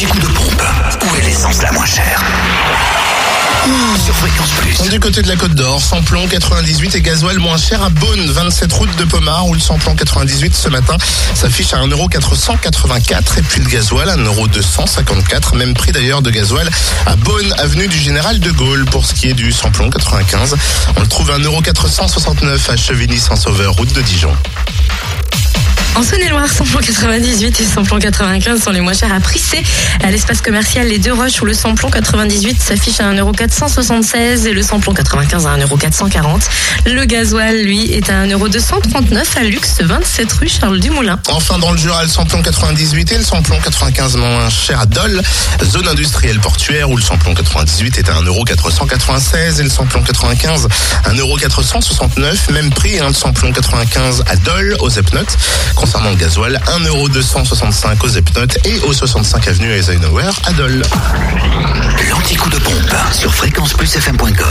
L'anti-coup de pompe. Où est l'essence la moins chère Sur Fréquence Plus. Du côté de la Côte d'Or, samplon 98 et gasoil moins cher à Beaune, 27 route de Pomard, où le samplon 98 ce matin s'affiche à 1,484€ et puis le gasoil à 1,254€. Même prix d'ailleurs de gasoil à Beaune, avenue du Général de Gaulle. Pour ce qui est du samplon 95, on le trouve à 1,469€ à Chevigny-Saint-Sauveur, route de Dijon. En Saône-et-Loire, samplon 98 et samplon 95 sont les moins chers à Prissé, à l'espace commercial Les Deux Roches, où le samplon 98 s'affiche à 1,476€ et le samplon 95 à 1,440€. Le gasoil, lui, est à 1,239€ à Luxe, 27 rue Charles Dumoulin. Enfin, dans le Jura, le samplon 98 et le samplon 95 moins cher à Dole, zone industrielle portuaire, où le samplon 98 est à 1,496€ et le samplon 95 à 1,469€. Même prix, hein, le samplon 95 à Dole, aux Epnotes. Concernant le gasoil, 1,265€ aux Epnotes et au 65 avenue Eisenhower à Dole. L'anti-coup de pompe sur fréquenceplusfm.com.